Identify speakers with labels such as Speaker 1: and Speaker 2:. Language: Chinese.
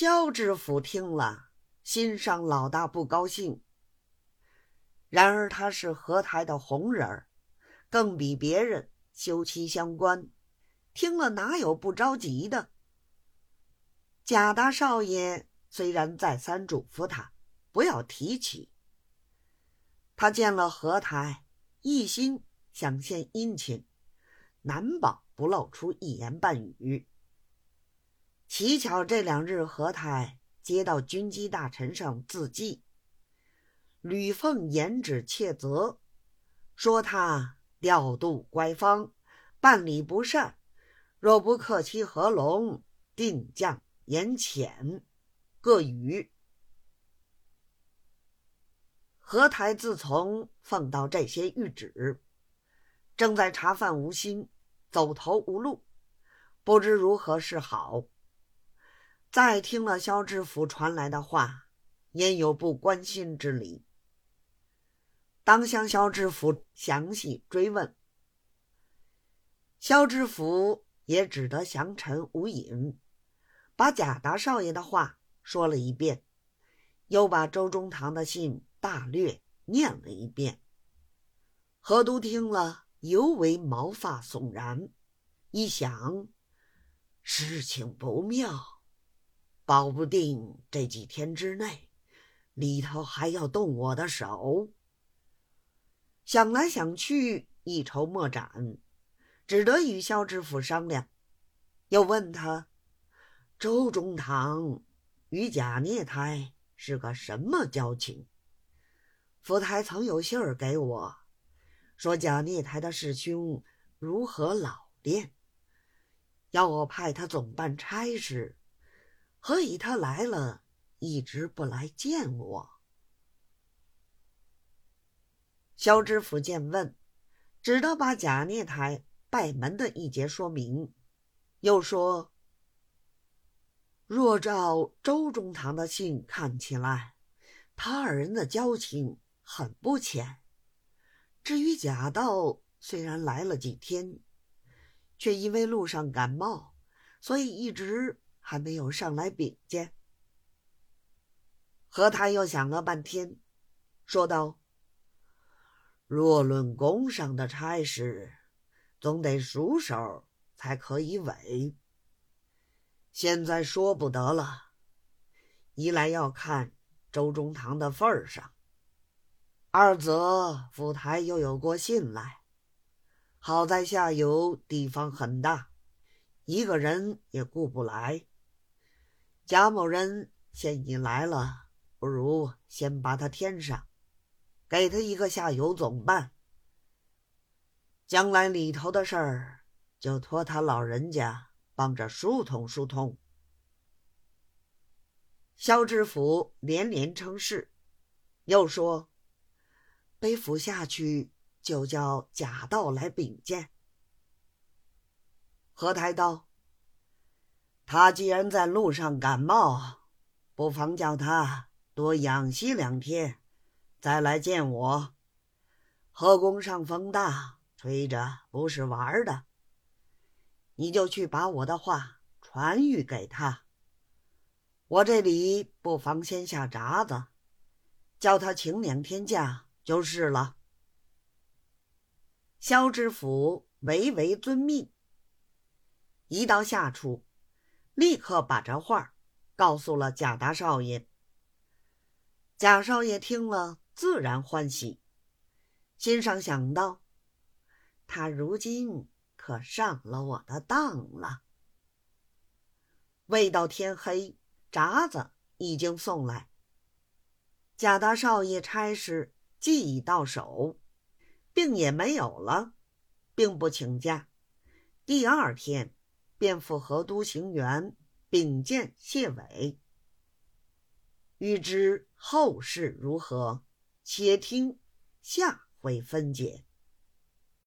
Speaker 1: 萧知府听了，心上老大不高兴。然而他是何台的红人儿，更比别人休戚相关，听了哪有不着急的？贾大少爷虽然再三嘱咐他不要提起，他见了何台，一心想献殷勤，难保不露出一言半语。奇巧这两日，何台接到军机大臣上字迹。吕凤言指切责，说他调度乖方，办理不善，若不克其合龙，定将严谴。各语。何台自从奉到这些谕旨，正在茶饭无心，走投无路，不知如何是好。再听了萧知府传来的话，焉有不关心之理？当向萧知府详细追问，萧知府也只得详陈无隐，把贾大少爷的话说了一遍，又把周中堂的信大略念了一遍。何都听了，尤为毛发悚然，一想事情不妙，保不定这几天之内里头还要动我的手。想来想去，一筹莫展，只得与萧知府商量。又问他：“周中堂与贾孽台是个什么交情？”福台曾有信儿给我，说贾孽台的师兄如何老练，要我派他总办差事。何以他来了，一直不来见我？萧知府见问，只得把贾孽台拜门的一节说明，又说：“若照周中堂的信看起来，他二人的交情很不浅。至于贾道，虽然来了几天，却因为路上感冒，所以一直还没有上来禀见。”何台又想了半天，说道。若论宫上的差事，总得熟手才可以委。现在说不得了，一来要看周中堂的份上，二则府台又有过信来。好在下游地方很大，一个人也顾不来。贾某人现已来了，不如先把他添上。给他一个下游总办，将来里头的事儿就托他老人家帮着疏通疏通。肖知府连连称是，又说：“背府下去就叫贾道来禀见。”何台道：“他既然在路上感冒，不妨叫他多养息两天。”再来见我，河宫上风大，吹着不是玩的。你就去把我的话传谕给他。我这里不妨先下闸子，叫他请两天假就是了。萧知府唯唯遵命。一到下处，立刻把这话告诉了贾大少爷。贾少爷听了。自然欢喜，心上想到，他如今可上了我的当了。未到天黑，札子已经送来。贾大少爷差事既已到手，病也没有了，并不请假。第二天便赴河都行辕禀见谢伟。欲知后事如何？且听下回分解。